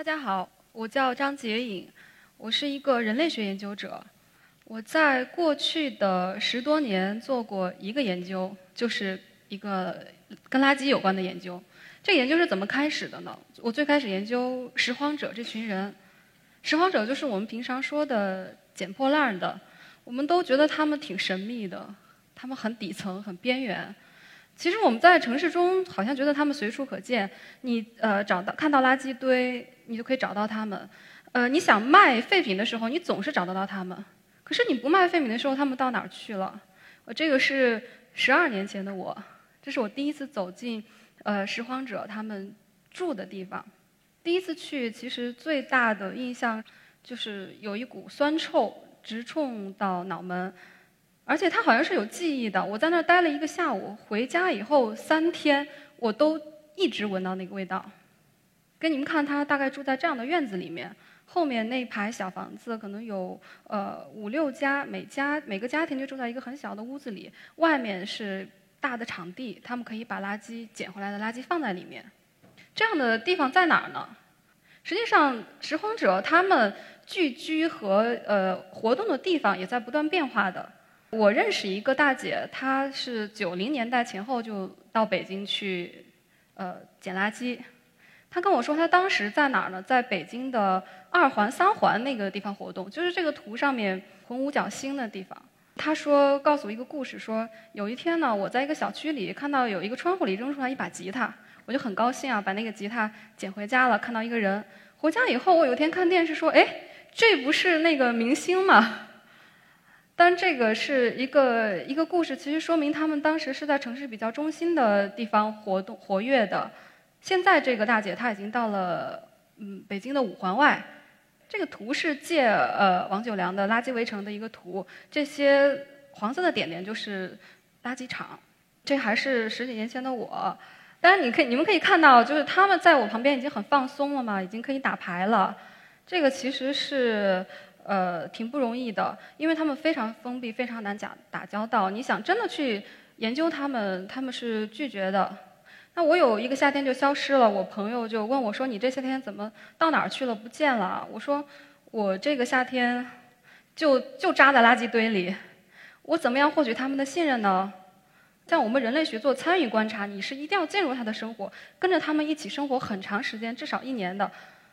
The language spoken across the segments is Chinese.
大家好，我叫张洁颖，我是一个人类学研究者。我在过去的十多年做过一个研究，就是一个跟垃圾有关的研究。这个研究是怎么开始的呢？我最开始研究拾荒者这群人，拾荒者就是我们平常说的捡破烂的。我们都觉得他们挺神秘的，他们很底层、很边缘。其实我们在城市中好像觉得他们随处可见，你呃找到看到垃圾堆，你就可以找到他们。呃，你想卖废品的时候，你总是找得到他们。可是你不卖废品的时候，他们到哪儿去了？我这个是十二年前的我，这是我第一次走进呃拾荒者他们住的地方。第一次去，其实最大的印象就是有一股酸臭直冲到脑门，而且它好像是有记忆的。我在那儿待了一个下午，回家以后三天，我都一直闻到那个味道。给你们看，他大概住在这样的院子里面。后面那排小房子可能有呃五六家，每家每个家庭就住在一个很小的屋子里，外面是大的场地，他们可以把垃圾捡回来的垃圾放在里面。这样的地方在哪儿呢？实际上，拾荒者他们聚居和呃活动的地方也在不断变化的。我认识一个大姐，她是九零年代前后就到北京去呃捡垃圾。他跟我说，他当时在哪儿呢？在北京的二环、三环那个地方活动，就是这个图上面红五角星的地方。他说，告诉我一个故事，说有一天呢，我在一个小区里看到有一个窗户里扔出来一把吉他，我就很高兴啊，把那个吉他捡回家了。看到一个人，回家以后，我有一天看电视说，哎，这不是那个明星吗？但这个是一个一个故事，其实说明他们当时是在城市比较中心的地方活动活跃的。现在这个大姐她已经到了嗯北京的五环外，这个图是借呃王九良的《垃圾围城》的一个图，这些黄色的点点就是垃圾场，这还是十几年前的我。当然你可以你们可以看到，就是他们在我旁边已经很放松了嘛，已经可以打牌了。这个其实是呃挺不容易的，因为他们非常封闭，非常难讲打交道。你想真的去研究他们，他们是拒绝的。那我有一个夏天就消失了，我朋友就问我说：“你这些天怎么到哪儿去了？不见了？”我说：“我这个夏天就就扎在垃圾堆里。我怎么样获取他们的信任呢？像我们人类学做参与观察，你是一定要进入他的生活，跟着他们一起生活很长时间，至少一年的。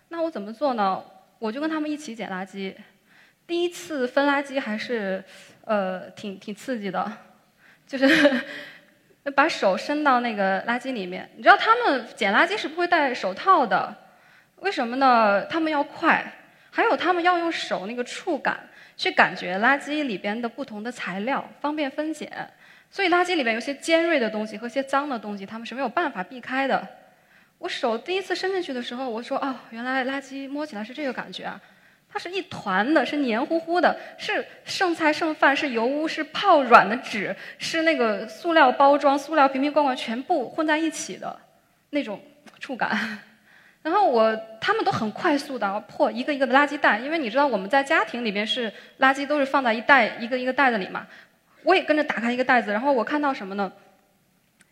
那我怎么做呢？我就跟他们一起捡垃圾。第一次分垃圾还是呃挺挺刺激的，就是。”把手伸到那个垃圾里面，你知道他们捡垃圾是不会戴手套的，为什么呢？他们要快，还有他们要用手那个触感去感觉垃圾里边的不同的材料，方便分拣。所以垃圾里面有些尖锐的东西和些脏的东西，他们是没有办法避开的。我手第一次伸进去的时候，我说哦，原来垃圾摸起来是这个感觉啊。它是一团的，是黏糊糊的，是剩菜剩饭，是油污，是泡软的纸，是那个塑料包装、塑料瓶瓶罐罐全部混在一起的那种触感。然后我他们都很快速的破一个一个的垃圾袋，因为你知道我们在家庭里面是垃圾都是放在一袋一个一个袋子里嘛。我也跟着打开一个袋子，然后我看到什么呢？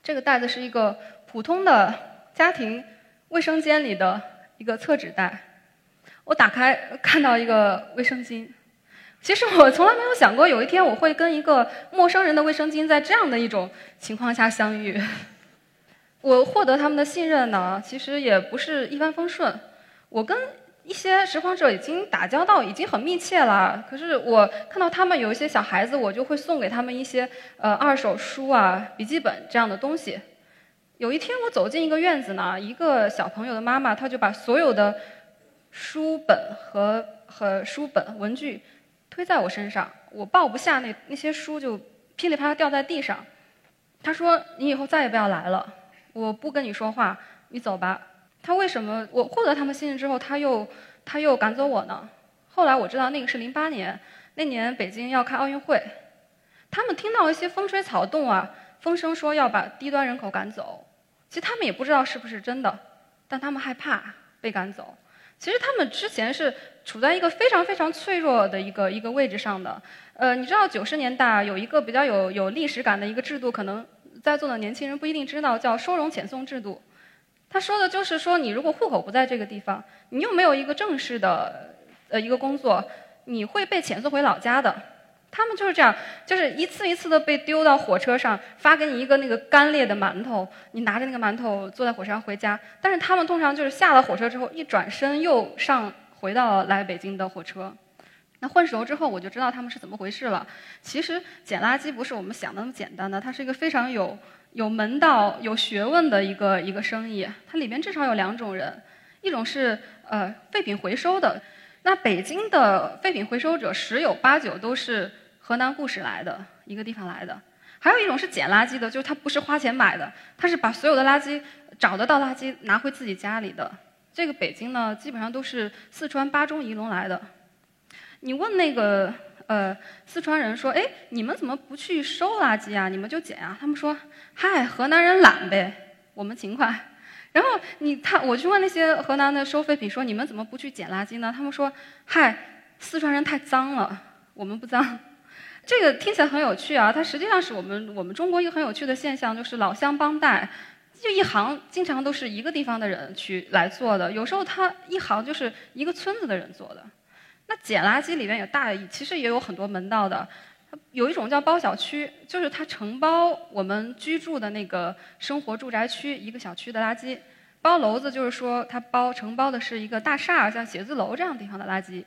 这个袋子是一个普通的家庭卫生间里的一个厕纸袋。我打开看到一个卫生巾，其实我从来没有想过有一天我会跟一个陌生人的卫生巾在这样的一种情况下相遇。我获得他们的信任呢，其实也不是一帆风顺。我跟一些拾荒者已经打交道已经很密切了，可是我看到他们有一些小孩子，我就会送给他们一些呃二手书啊、笔记本这样的东西。有一天我走进一个院子呢，一个小朋友的妈妈，她就把所有的。书本和和书本文具推在我身上，我抱不下那那些书，就噼里啪啦掉在地上。他说：“你以后再也不要来了，我不跟你说话，你走吧。”他为什么我获得他们信任之后，他又他又赶走我呢？后来我知道那个是零八年，那年北京要开奥运会，他们听到一些风吹草动啊，风声说要把低端人口赶走，其实他们也不知道是不是真的，但他们害怕被赶走。其实他们之前是处在一个非常非常脆弱的一个一个位置上的。呃，你知道九十年代有一个比较有有历史感的一个制度，可能在座的年轻人不一定知道，叫收容遣送制度。他说的就是说，你如果户口不在这个地方，你又没有一个正式的呃一个工作，你会被遣送回老家的。他们就是这样，就是一次一次的被丢到火车上，发给你一个那个干裂的馒头，你拿着那个馒头坐在火车上回家。但是他们通常就是下了火车之后，一转身又上回到来北京的火车。那混熟之后，我就知道他们是怎么回事了。其实捡垃圾不是我们想的那么简单的，它是一个非常有有门道、有学问的一个一个生意。它里面至少有两种人，一种是呃废品回收的。那北京的废品回收者十有八九都是。河南固始来的一个地方来的，还有一种是捡垃圾的，就是他不是花钱买的，他是把所有的垃圾找得到垃圾拿回自己家里的。这个北京呢，基本上都是四川巴中仪陇来的。你问那个呃四川人说，哎，你们怎么不去收垃圾啊？你们就捡啊？他们说，嗨，河南人懒呗，我们勤快。然后你他我去问那些河南的收废品说，你们怎么不去捡垃圾呢？他们说，嗨，四川人太脏了，我们不脏。这个听起来很有趣啊，它实际上是我们我们中国一个很有趣的现象，就是老乡帮带，就一行经常都是一个地方的人去来做的，有时候他一行就是一个村子的人做的。那捡垃圾里面有大，其实也有很多门道的，有一种叫包小区，就是它承包我们居住的那个生活住宅区一个小区的垃圾，包楼子就是说它包承包的是一个大厦，像写字楼这样地方的垃圾。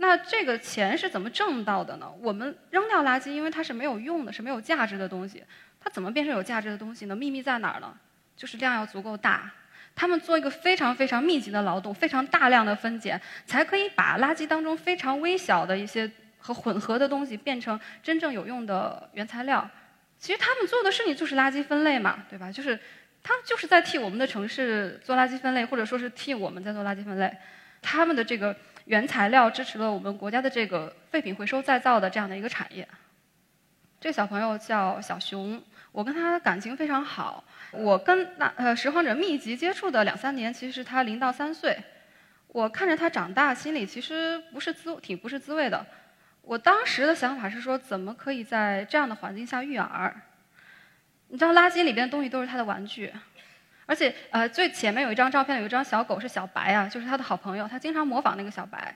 那这个钱是怎么挣到的呢？我们扔掉垃圾，因为它是没有用的，是没有价值的东西。它怎么变成有价值的东西呢？秘密在哪儿呢？就是量要足够大。他们做一个非常非常密集的劳动，非常大量的分拣，才可以把垃圾当中非常微小的一些和混合的东西变成真正有用的原材料。其实他们做的事情就是垃圾分类嘛，对吧？就是他们就是在替我们的城市做垃圾分类，或者说是替我们在做垃圾分类。他们的这个。原材料支持了我们国家的这个废品回收再造的这样的一个产业。这小朋友叫小熊，我跟他感情非常好。我跟那呃拾荒者密集接触的两三年，其实是他零到三岁。我看着他长大，心里其实不是滋挺不是滋味的。我当时的想法是说，怎么可以在这样的环境下育儿？你知道，垃圾里边的东西都是他的玩具。而且，呃，最前面有一张照片，有一张小狗是小白啊，就是他的好朋友，他经常模仿那个小白。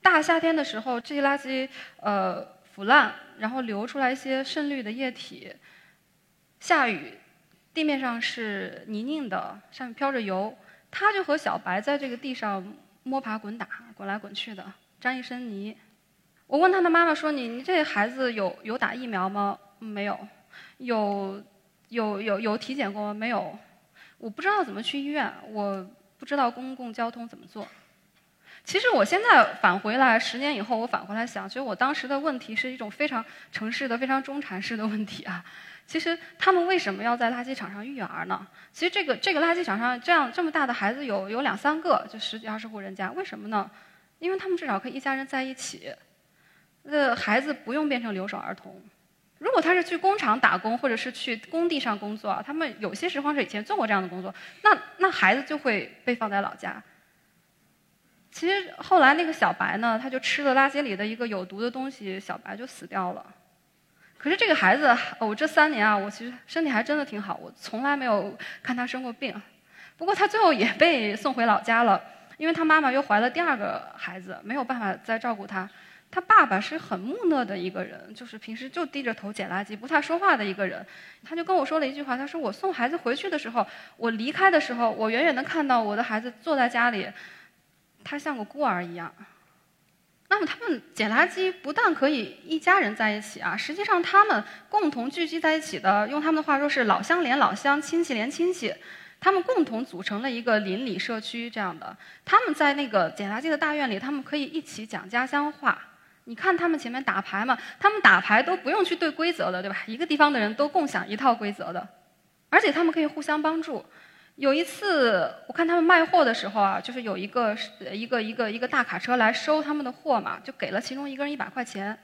大夏天的时候，这些垃圾呃腐烂，然后流出来一些渗绿的液体。下雨，地面上是泥泞的，上面飘着油，他就和小白在这个地上摸爬滚打，滚来滚去的，沾一身泥。我问他的妈妈说：“你你这孩子有有打疫苗吗？”“没有。”“有有有有体检过吗？”“没有。”我不知道怎么去医院，我不知道公共交通怎么做。其实我现在返回来，十年以后我返回来想，其实我当时的问题是一种非常城市的、非常中产式的问题啊。其实他们为什么要在垃圾场上育儿呢？其实这个这个垃圾场上这样这么大的孩子有有两三个，就十几二十户人家，为什么呢？因为他们至少可以一家人在一起，那孩子不用变成留守儿童。如果他是去工厂打工，或者是去工地上工作，他们有些拾荒者以前做过这样的工作，那那孩子就会被放在老家。其实后来那个小白呢，他就吃了垃圾里的一个有毒的东西，小白就死掉了。可是这个孩子，我这三年啊，我其实身体还真的挺好，我从来没有看他生过病。不过他最后也被送回老家了，因为他妈妈又怀了第二个孩子，没有办法再照顾他。他爸爸是很木讷的一个人，就是平时就低着头捡垃圾，不太说话的一个人。他就跟我说了一句话，他说：“我送孩子回去的时候，我离开的时候，我远远的看到我的孩子坐在家里，他像个孤儿一样。”那么他们捡垃圾不但可以一家人在一起啊，实际上他们共同聚集在一起的，用他们的话说是老乡连老乡，亲戚连亲戚，他们共同组成了一个邻里社区这样的。他们在那个捡垃圾的大院里，他们可以一起讲家乡话。你看他们前面打牌嘛，他们打牌都不用去对规则的，对吧？一个地方的人都共享一套规则的，而且他们可以互相帮助。有一次我看他们卖货的时候啊，就是有一个一个一个一个大卡车来收他们的货嘛，就给了其中一个人一百块钱。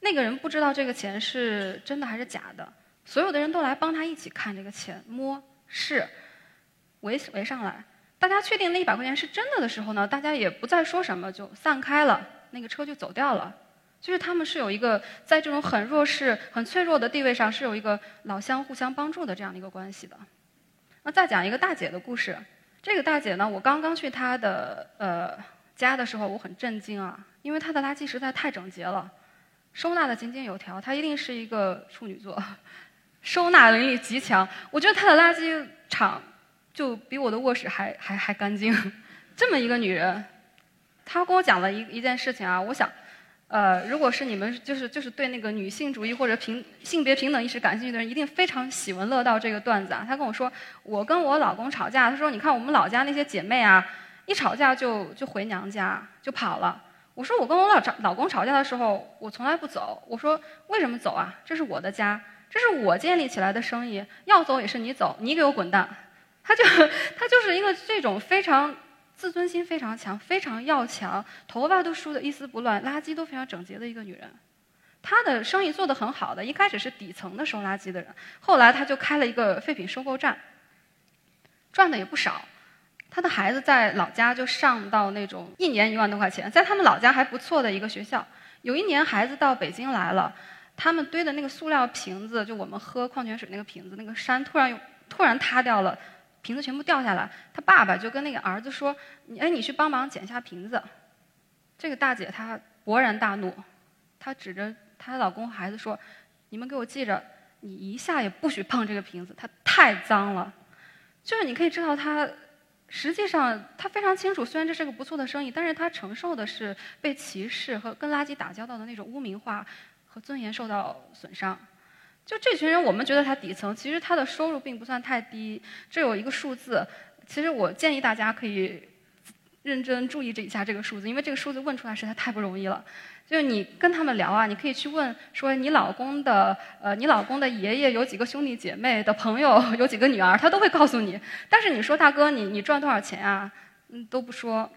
那个人不知道这个钱是真的还是假的，所有的人都来帮他一起看这个钱，摸试，围围上来。大家确定那一百块钱是真的的时候呢，大家也不再说什么，就散开了。那个车就走掉了，就是他们是有一个在这种很弱势、很脆弱的地位上是有一个老乡互相帮助的这样的一个关系的。那再讲一个大姐的故事。这个大姐呢，我刚刚去她的呃家的时候，我很震惊啊，因为她的垃圾实在太整洁了，收纳的井井有条。她一定是一个处女座，收纳能力极强。我觉得她的垃圾场就比我的卧室还还还干净。这么一个女人，她跟我讲了一一件事情啊，我想。呃，如果是你们就是就是对那个女性主义或者平性别平等意识感兴趣的人，一定非常喜闻乐道这个段子啊。他跟我说，我跟我老公吵架，他说你看我们老家那些姐妹啊，一吵架就就回娘家就跑了。我说我跟我老丈老公吵架的时候，我从来不走。我说为什么走啊？这是我的家，这是我建立起来的生意，要走也是你走，你给我滚蛋。他就他就是一个这种非常。自尊心非常强，非常要强，头发都梳得一丝不乱，垃圾都非常整洁的一个女人。她的生意做得很好的，一开始是底层的收垃圾的人，后来她就开了一个废品收购站，赚的也不少。她的孩子在老家就上到那种一年一万多块钱，在他们老家还不错的一个学校。有一年孩子到北京来了，他们堆的那个塑料瓶子，就我们喝矿泉水那个瓶子，那个山突然又突然塌掉了。瓶子全部掉下来，他爸爸就跟那个儿子说：“你哎，你去帮忙捡一下瓶子。”这个大姐她勃然大怒，她指着她的老公孩子说：“你们给我记着，你一下也不许碰这个瓶子，它太脏了。”就是你可以知道，她实际上她非常清楚，虽然这是个不错的生意，但是她承受的是被歧视和跟垃圾打交道的那种污名化和尊严受到损伤。就这群人，我们觉得他底层，其实他的收入并不算太低。这有一个数字，其实我建议大家可以认真注意这一下这个数字，因为这个数字问出来实在太不容易了。就是你跟他们聊啊，你可以去问说你老公的呃，你老公的爷爷有几个兄弟姐妹的朋友有几个女儿，他都会告诉你。但是你说大哥，你你赚多少钱啊？嗯，都不说。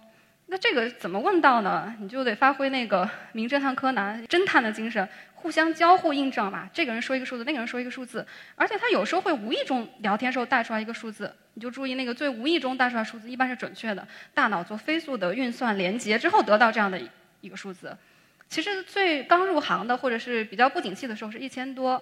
那这个怎么问到呢？你就得发挥那个名侦探柯南侦探的精神。互相交互印证嘛，这个人说一个数字，那个人说一个数字，而且他有时候会无意中聊天时候带出来一个数字，你就注意那个最无意中带出来数字一般是准确的，大脑做飞速的运算连接之后得到这样的一个数字。其实最刚入行的或者是比较不景气的时候是一千多，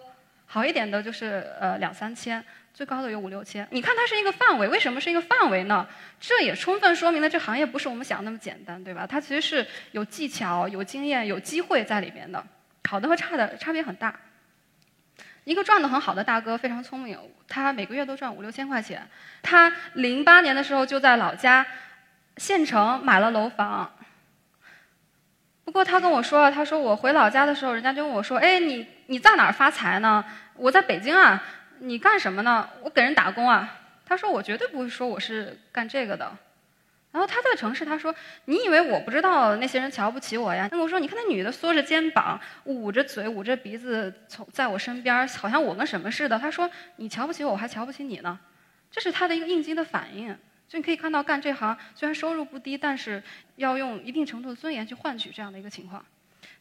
好一点的就是呃两三千，最高的有五六千。你看它是一个范围，为什么是一个范围呢？这也充分说明了这行业不是我们想的那么简单，对吧？它其实是有技巧、有经验、有机会在里边的。好的和差的差别很大。一个赚的很好的大哥非常聪明，他每个月都赚五六千块钱。他零八年的时候就在老家县城买了楼房。不过他跟我说，他说我回老家的时候，人家就问我说：“哎，你你在哪儿发财呢？”我在北京啊。你干什么呢？我给人打工啊。他说我绝对不会说我是干这个的。然后他在城市，他说：“你以为我不知道那些人瞧不起我呀？”那我说：“你看那女的缩着肩膀，捂着嘴，捂着鼻子，从在我身边，好像我跟什么似的。”他说：“你瞧不起我，我还瞧不起你呢。”这是他的一个应激的反应。就你可以看到，干这行虽然收入不低，但是要用一定程度的尊严去换取这样的一个情况。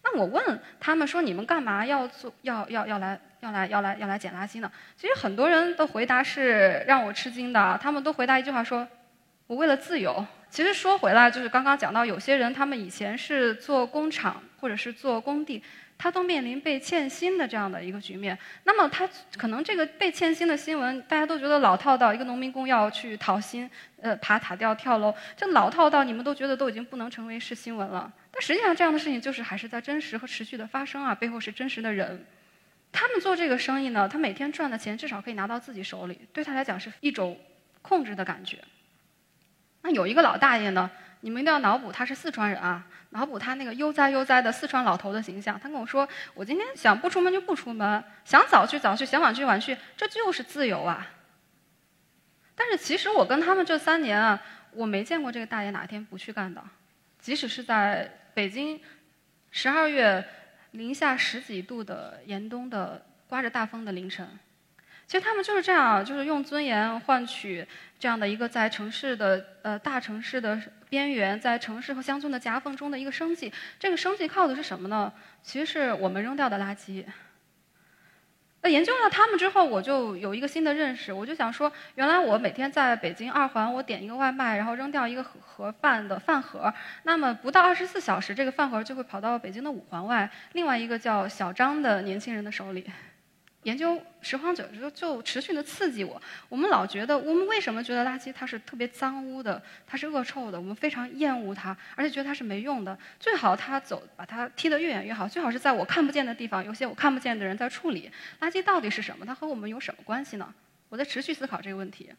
那我问他们说：“你们干嘛要做？要要要来要来要来要来捡垃圾呢？”其实很多人的回答是让我吃惊的。他们都回答一句话说：“我为了自由。”其实说回来，就是刚刚讲到，有些人他们以前是做工厂或者是做工地，他都面临被欠薪的这样的一个局面。那么他可能这个被欠薪的新闻，大家都觉得老套到一个农民工要去讨薪，呃，爬塔吊跳楼，这老套到你们都觉得都已经不能成为是新闻了。但实际上这样的事情就是还是在真实和持续的发生啊，背后是真实的人。他们做这个生意呢，他每天赚的钱至少可以拿到自己手里，对他来讲是一种控制的感觉。那有一个老大爷呢，你们一定要脑补他是四川人啊，脑补他那个悠哉悠哉的四川老头的形象。他跟我说：“我今天想不出门就不出门，想早去早去，想晚去晚去，这就是自由啊。”但是其实我跟他们这三年啊，我没见过这个大爷哪天不去干的，即使是在北京十二月零下十几度的严冬的刮着大风的凌晨。其实他们就是这样，就是用尊严换取这样的一个在城市的呃大城市的边缘，在城市和乡村的夹缝中的一个生计。这个生计靠的是什么呢？其实是我们扔掉的垃圾。那研究了他们之后，我就有一个新的认识，我就想说，原来我每天在北京二环，我点一个外卖，然后扔掉一个盒饭的饭盒，那么不到二十四小时，这个饭盒就会跑到北京的五环外另外一个叫小张的年轻人的手里。研究拾荒者就就持续的刺激我。我们老觉得，我们为什么觉得垃圾它是特别脏污的，它是恶臭的，我们非常厌恶它，而且觉得它是没用的。最好它走，把它踢得越远越好。最好是在我看不见的地方，有些我看不见的人在处理垃圾。到底是什么？它和我们有什么关系呢？我在持续思考这个问题。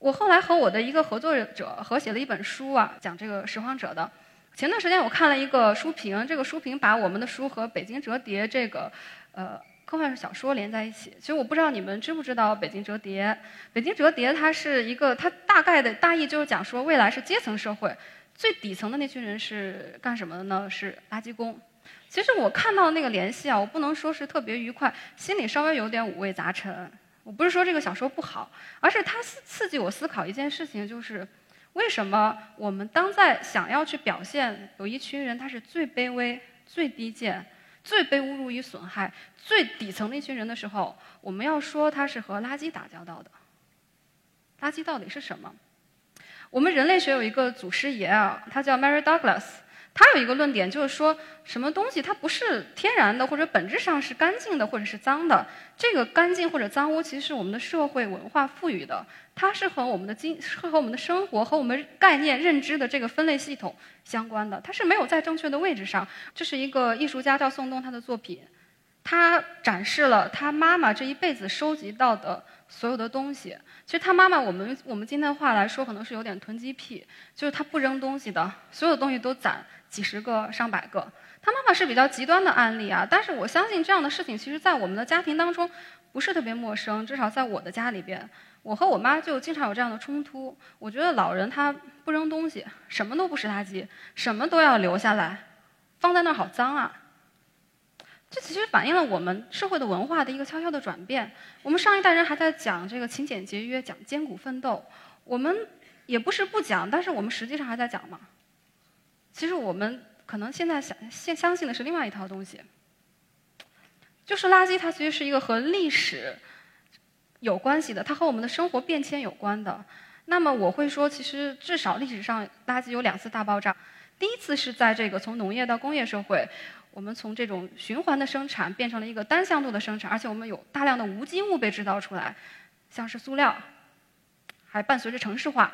我后来和我的一个合作者合写了一本书啊，讲这个拾荒者的。前段时间我看了一个书评，这个书评把我们的书和《北京折叠》这个呃。科幻小说连在一起，其实我不知道你们知不知道《北京折叠》。《北京折叠》它是一个，它大概的大意就是讲说，未来是阶层社会，最底层的那群人是干什么的呢？是垃圾工。其实我看到那个联系啊，我不能说是特别愉快，心里稍微有点五味杂陈。我不是说这个小说不好，而是它刺激我思考一件事情，就是为什么我们当在想要去表现有一群人他是最卑微、最低贱。最被侮辱与损害、最底层的一群人的时候，我们要说他是和垃圾打交道的。垃圾到底是什么？我们人类学有一个祖师爷啊，他叫 Mary Douglas。他有一个论点，就是说什么东西它不是天然的，或者本质上是干净的，或者是脏的。这个干净或者脏污，其实是我们的社会文化赋予的，它是和我们的经，是和我们的生活和我们概念认知的这个分类系统相关的。它是没有在正确的位置上。这是一个艺术家叫宋冬，他的作品，他展示了他妈妈这一辈子收集到的所有的东西。其实他妈妈，我们我们今天的话来说，可能是有点囤积癖，就是他不扔东西的，所有东西都攒。几十个、上百个，他妈妈是比较极端的案例啊。但是我相信这样的事情，其实在我们的家庭当中不是特别陌生。至少在我的家里边，我和我妈就经常有这样的冲突。我觉得老人他不扔东西，什么都不是垃圾，什么都要留下来，放在那儿好脏啊。这其实反映了我们社会的文化的一个悄悄的转变。我们上一代人还在讲这个勤俭节约，讲艰苦奋斗，我们也不是不讲，但是我们实际上还在讲嘛。其实我们可能现在想现相信的是另外一套东西，就是垃圾，它其实是一个和历史有关系的，它和我们的生活变迁有关的。那么我会说，其实至少历史上垃圾有两次大爆炸。第一次是在这个从农业到工业社会，我们从这种循环的生产变成了一个单向度的生产，而且我们有大量的无机物被制造出来，像是塑料，还伴随着城市化。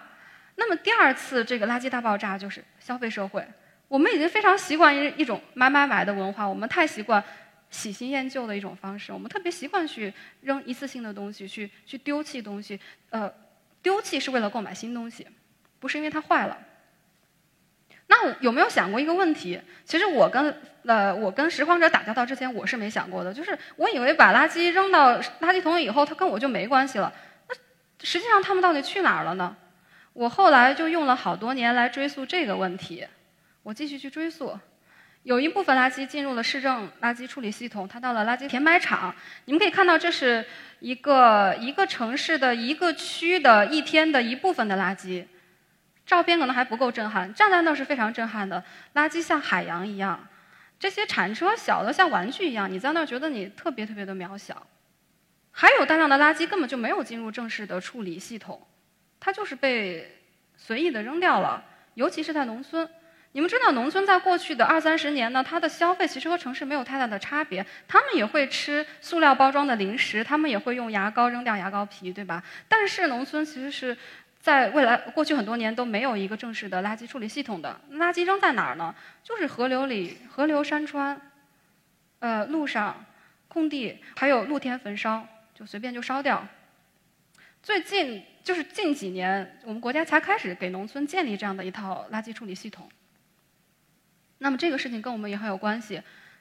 那么第二次这个垃圾大爆炸就是消费社会，我们已经非常习惯一一种买买买的文化，我们太习惯喜新厌旧的一种方式，我们特别习惯去扔一次性的东西，去去丢弃东西，呃，丢弃是为了购买新东西，不是因为它坏了。那有没有想过一个问题？其实我跟呃我跟拾荒者打交道之前，我是没想过的，就是我以为把垃圾扔到垃圾桶以后，它跟我就没关系了。那实际上他们到底去哪儿了呢？我后来就用了好多年来追溯这个问题，我继续去追溯，有一部分垃圾进入了市政垃圾处理系统，它到了垃圾填埋场。你们可以看到，这是一个一个城市的一个区的一天的一部分的垃圾。照片可能还不够震撼，站在那是非常震撼的。垃圾像海洋一样，这些铲车小的像玩具一样，你在那儿觉得你特别特别的渺小。还有大量的垃圾根本就没有进入正式的处理系统。它就是被随意的扔掉了，尤其是在农村。你们知道，农村在过去的二三十年呢，它的消费其实和城市没有太大的差别。他们也会吃塑料包装的零食，他们也会用牙膏扔掉牙膏皮，对吧？但是农村其实是在未来过去很多年都没有一个正式的垃圾处理系统的。垃圾扔在哪儿呢？就是河流里、河流、山川、呃路上、空地，还有露天焚烧，就随便就烧掉。最近就是近几年，我们国家才开始给农村建立这样的一套垃圾处理系统。那么这个事情跟我们也很有关系。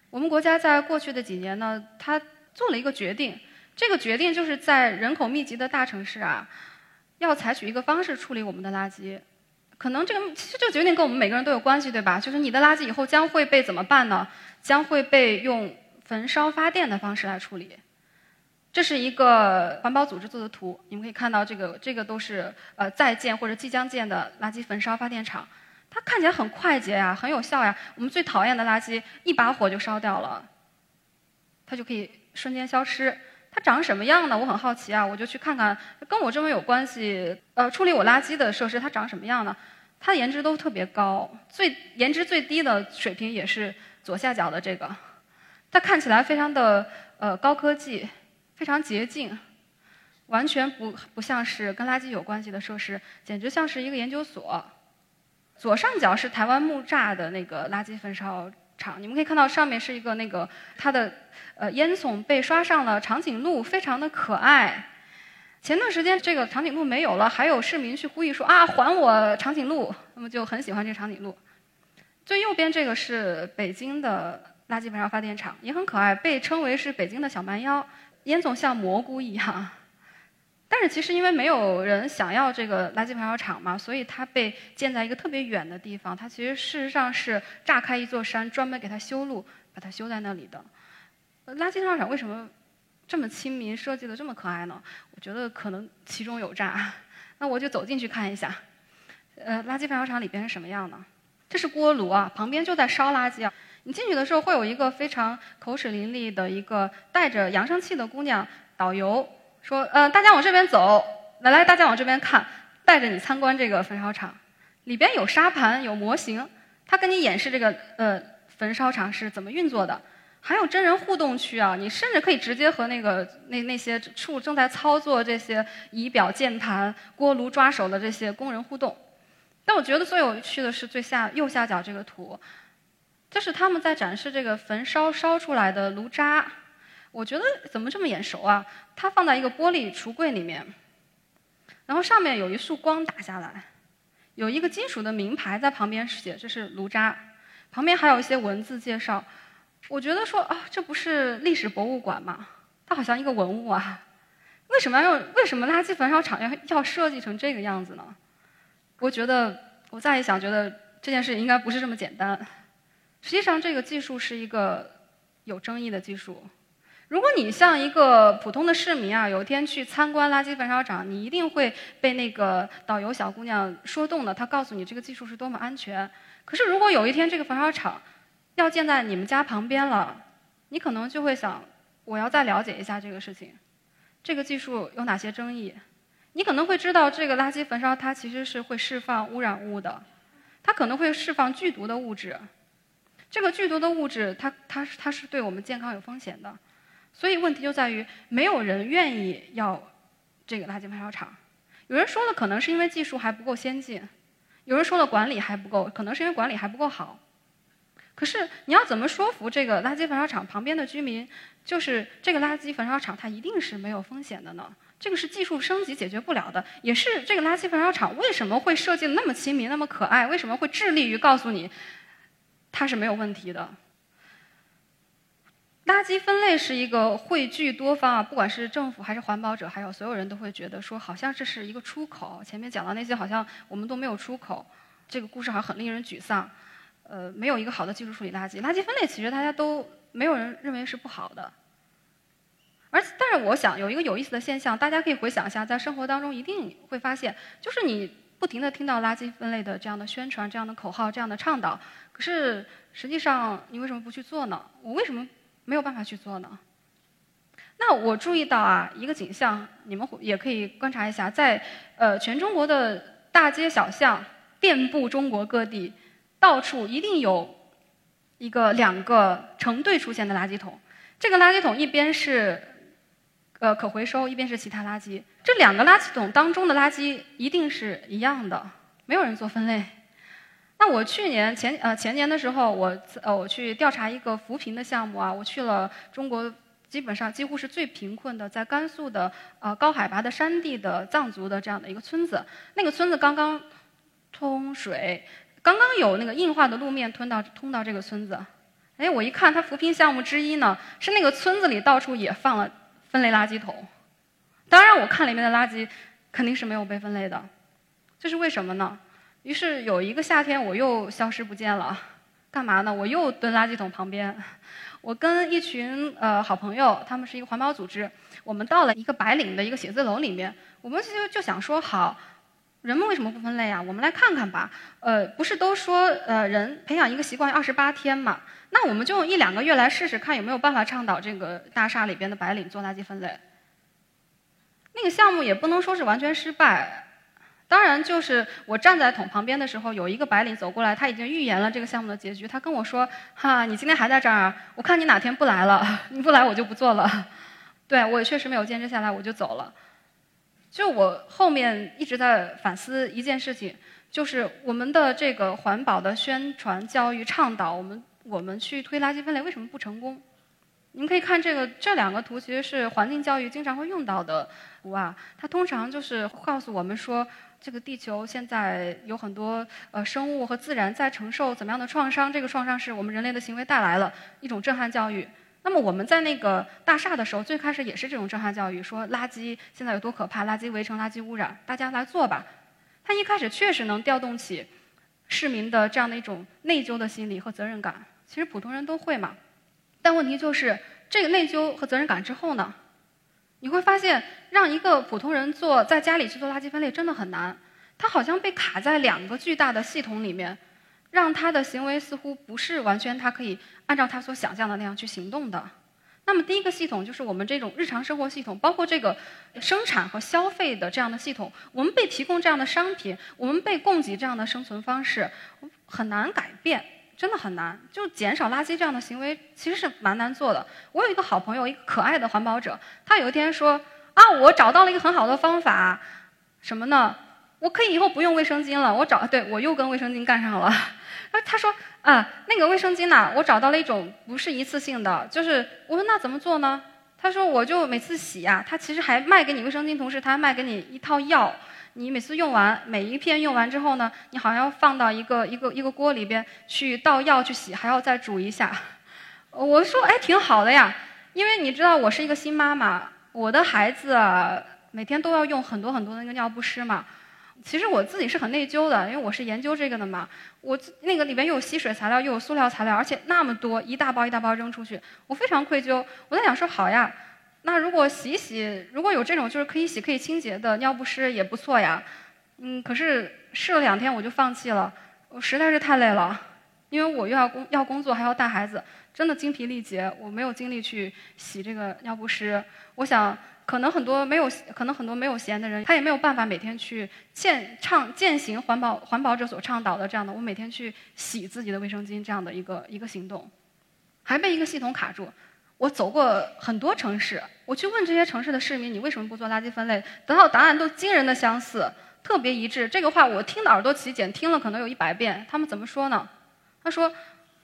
我们国家在过去的几年呢，它做了一个决定，这个决定就是在人口密集的大城市啊，要采取一个方式处理我们的垃圾。可能这个其实这个决定跟我们每个人都有关系，对吧？就是你的垃圾以后将会被怎么办呢？将会被用焚烧发电的方式来处理。这是一个环保组织做的图，你们可以看到这个，这个都是呃在建或者即将建的垃圾焚烧发电厂，它看起来很快捷呀，很有效呀。我们最讨厌的垃圾，一把火就烧掉了，它就可以瞬间消失。它长什么样呢？我很好奇啊，我就去看看跟我这么有关系呃处理我垃圾的设施，它长什么样呢？它的颜值都特别高，最颜值最低的水平也是左下角的这个，它看起来非常的呃高科技。非常洁净，完全不不像是跟垃圾有关系的设施，简直像是一个研究所。左上角是台湾木栅的那个垃圾焚烧厂，你们可以看到上面是一个那个它的呃烟囱被刷上了长颈鹿，非常的可爱。前段时间这个长颈鹿没有了，还有市民去呼吁说啊还我长颈鹿，那么就很喜欢这个长颈鹿。最右边这个是北京的垃圾焚烧发电厂，也很可爱，被称为是北京的小蛮腰，烟囱像蘑菇一样。但是其实因为没有人想要这个垃圾焚烧厂嘛，所以它被建在一个特别远的地方。它其实事实上是炸开一座山，专门给它修路，把它修在那里的。垃圾焚烧厂为什么这么亲民，设计的这么可爱呢？我觉得可能其中有诈。那我就走进去看一下，呃，垃圾焚烧厂里边是什么样呢？这是锅炉啊，旁边就在烧垃圾啊。你进去的时候会有一个非常口齿伶俐的一个带着扬声器的姑娘导游。说，呃，大家往这边走，来来，大家往这边看，带着你参观这个焚烧厂，里边有沙盘，有模型，他跟你演示这个呃焚烧厂是怎么运作的，还有真人互动区啊，你甚至可以直接和那个那那些处正在操作这些仪表、键盘、锅炉抓手的这些工人互动。但我觉得最有趣的是最下右下角这个图，这是他们在展示这个焚烧烧出来的炉渣。我觉得怎么这么眼熟啊？它放在一个玻璃橱柜里面，然后上面有一束光打下来，有一个金属的名牌在旁边写这是炉渣，旁边还有一些文字介绍。我觉得说啊，这不是历史博物馆吗？它好像一个文物啊。为什么要用？为什么垃圾焚烧厂要要设计成这个样子呢？我觉得我再一想，觉得这件事应该不是这么简单。实际上，这个技术是一个有争议的技术。如果你像一个普通的市民啊，有一天去参观垃圾焚烧厂，你一定会被那个导游小姑娘说动的。她告诉你这个技术是多么安全。可是如果有一天这个焚烧厂要建在你们家旁边了，你可能就会想，我要再了解一下这个事情，这个技术有哪些争议？你可能会知道，这个垃圾焚烧它其实是会释放污染物的，它可能会释放剧毒的物质。这个剧毒的物质，它它是它是对我们健康有风险的。所以问题就在于，没有人愿意要这个垃圾焚烧厂。有人说了，可能是因为技术还不够先进；有人说了，管理还不够，可能是因为管理还不够好。可是你要怎么说服这个垃圾焚烧厂旁边的居民，就是这个垃圾焚烧厂它一定是没有风险的呢？这个是技术升级解决不了的，也是这个垃圾焚烧厂为什么会设计的那么亲民、那么可爱？为什么会致力于告诉你它是没有问题的？垃圾分类是一个汇聚多方啊，不管是政府还是环保者，还有所有人都会觉得说，好像这是一个出口。前面讲到那些，好像我们都没有出口，这个故事好像很令人沮丧。呃，没有一个好的技术处理垃圾，垃圾分类其实大家都没有人认为是不好的。而但是我想有一个有意思的现象，大家可以回想一下，在生活当中一定会发现，就是你不停地听到垃圾分类的这样的宣传、这样的口号、这样的倡导，可是实际上你为什么不去做呢？我为什么？没有办法去做呢。那我注意到啊，一个景象，你们也可以观察一下，在呃全中国的大街小巷，遍布中国各地，到处一定有一个两个成对出现的垃圾桶。这个垃圾桶一边是呃可回收，一边是其他垃圾。这两个垃圾桶当中的垃圾一定是一样的，没有人做分类。那我去年前呃前年的时候，我呃我去调查一个扶贫的项目啊，我去了中国基本上几乎是最贫困的，在甘肃的呃高海拔的山地的藏族的这样的一个村子。那个村子刚刚通水，刚刚有那个硬化的路面通到通到这个村子。哎，我一看，它扶贫项目之一呢，是那个村子里到处也放了分类垃圾桶。当然，我看里面的垃圾肯定是没有被分类的，这是为什么呢？于是有一个夏天，我又消失不见了，干嘛呢？我又蹲垃圾桶旁边，我跟一群呃好朋友，他们是一个环保组织，我们到了一个白领的一个写字楼里面，我们就就想说，好，人们为什么不分类啊？我们来看看吧。呃，不是都说呃人培养一个习惯要二十八天嘛？那我们就用一两个月来试试看，有没有办法倡导这个大厦里边的白领做垃圾分类。那个项目也不能说是完全失败。当然，就是我站在桶旁边的时候，有一个白领走过来，他已经预言了这个项目的结局。他跟我说：“哈，你今天还在这儿？我看你哪天不来了，你不来我就不做了。”对我也确实没有坚持下来，我就走了。就我后面一直在反思一件事情，就是我们的这个环保的宣传教育倡导，我们我们去推垃圾分类为什么不成功？你们可以看这个这两个图，其实是环境教育经常会用到的图啊。它通常就是告诉我们说，这个地球现在有很多呃生物和自然在承受怎么样的创伤，这个创伤是我们人类的行为带来了一种震撼教育。那么我们在那个大厦的时候，最开始也是这种震撼教育，说垃圾现在有多可怕，垃圾围城、垃圾污染，大家来做吧。它一开始确实能调动起市民的这样的一种内疚的心理和责任感，其实普通人都会嘛。但问题就是，这个内疚和责任感之后呢，你会发现，让一个普通人做在家里去做垃圾分类真的很难，他好像被卡在两个巨大的系统里面。让他的行为似乎不是完全他可以按照他所想象的那样去行动的。那么第一个系统就是我们这种日常生活系统，包括这个生产和消费的这样的系统，我们被提供这样的商品，我们被供给这样的生存方式，很难改变，真的很难。就减少垃圾这样的行为，其实是蛮难做的。我有一个好朋友，一个可爱的环保者，他有一天说：“啊，我找到了一个很好的方法，什么呢？我可以以后不用卫生巾了。我找对我又跟卫生巾干上了。”他他说啊，那个卫生巾呐，我找到了一种不是一次性的，就是我说那怎么做呢？他说我就每次洗呀，他其实还卖给你卫生巾，同时他还卖给你一套药，你每次用完每一片用完之后呢，你好像要放到一个一个一个锅里边去倒药去洗，还要再煮一下。我说哎，挺好的呀，因为你知道我是一个新妈妈，我的孩子每天都要用很多很多的那个尿不湿嘛。其实我自己是很内疚的，因为我是研究这个的嘛。我那个里边又有吸水材料，又有塑料材料，而且那么多，一大包一大包扔出去，我非常愧疚。我在想说，好呀，那如果洗一洗，如果有这种就是可以洗可以清洁的尿不湿也不错呀。嗯，可是试了两天我就放弃了，我实在是太累了，因为我又要工要工作还要带孩子，真的精疲力竭，我没有精力去洗这个尿不湿。我想。可能很多没有，可能很多没有闲的人，他也没有办法每天去践倡践行环保环保者所倡导的这样的，我每天去洗自己的卫生巾这样的一个一个行动，还被一个系统卡住。我走过很多城市，我去问这些城市的市民，你为什么不做垃圾分类？得到答案都惊人的相似，特别一致。这个话我听的耳朵起茧，听了可能有一百遍。他们怎么说呢？他说：“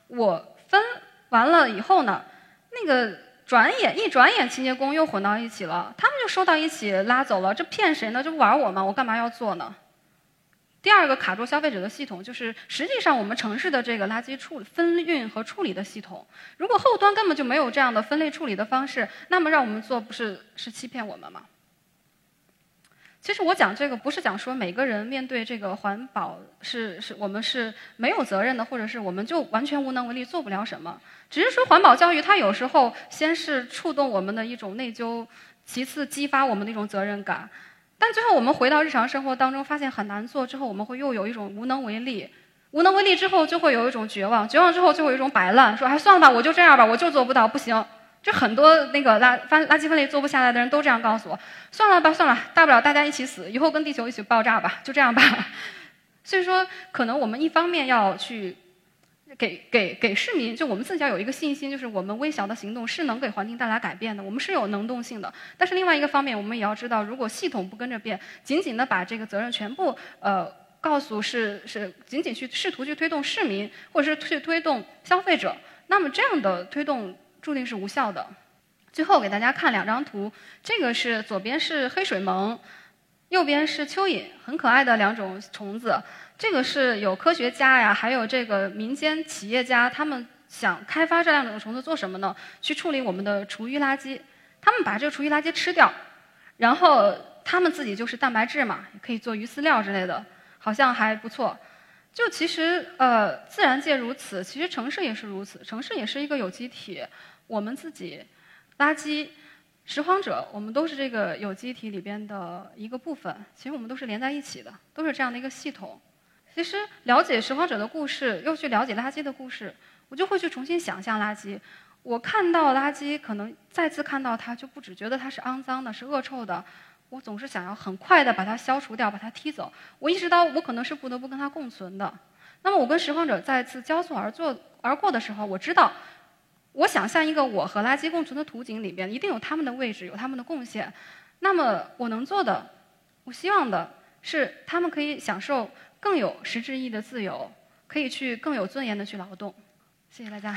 我分完了以后呢，那个。”转眼一转眼，清洁工又混到一起了，他们就收到一起拉走了，这骗谁呢？这不玩我吗？我干嘛要做呢？第二个卡住消费者的系统，就是实际上我们城市的这个垃圾处分运和处理的系统，如果后端根本就没有这样的分类处理的方式，那么让我们做不是是欺骗我们吗？其实我讲这个不是讲说每个人面对这个环保是是我们是没有责任的，或者是我们就完全无能为力做不了什么。只是说环保教育它有时候先是触动我们的一种内疚，其次激发我们的一种责任感。但最后我们回到日常生活当中，发现很难做之后，我们会又有一种无能为力。无能为力之后就会有一种绝望，绝望之后就会有一种摆烂，说哎算了吧，我就这样吧，我就做不到，不行。就很多那个垃垃垃圾分类做不下来的人都这样告诉我，算了吧，算了，大不了大家一起死，以后跟地球一起爆炸吧，就这样吧。所以说，可能我们一方面要去给给给市民，就我们自己要有一个信心，就是我们微小的行动是能给环境带来改变的，我们是有能动性的。但是另外一个方面，我们也要知道，如果系统不跟着变，仅仅的把这个责任全部呃告诉是是仅仅去试图去推动市民，或者是去推动消费者，那么这样的推动。注定是无效的。最后给大家看两张图，这个是左边是黑水虻，右边是蚯蚓，很可爱的两种虫子。这个是有科学家呀，还有这个民间企业家，他们想开发这两种虫子做什么呢？去处理我们的厨余垃圾。他们把这个厨余垃圾吃掉，然后他们自己就是蛋白质嘛，可以做鱼饲料之类的，好像还不错。就其实呃，自然界如此，其实城市也是如此，城市也是一个有机体。我们自己，垃圾拾荒者，我们都是这个有机体里边的一个部分。其实我们都是连在一起的，都是这样的一个系统。其实了解拾荒者的故事，又去了解垃圾的故事，我就会去重新想象垃圾。我看到垃圾，可能再次看到它，就不只觉得它是肮脏的、是恶臭的。我总是想要很快的把它消除掉，把它踢走。我意识到，我可能是不得不跟它共存的。那么，我跟拾荒者再次交错而坐而过的时候，我知道。我想象一个我和垃圾共存的图景里边，一定有他们的位置，有他们的贡献。那么我能做的，我希望的是他们可以享受更有实质意义的自由，可以去更有尊严的去劳动。谢谢大家。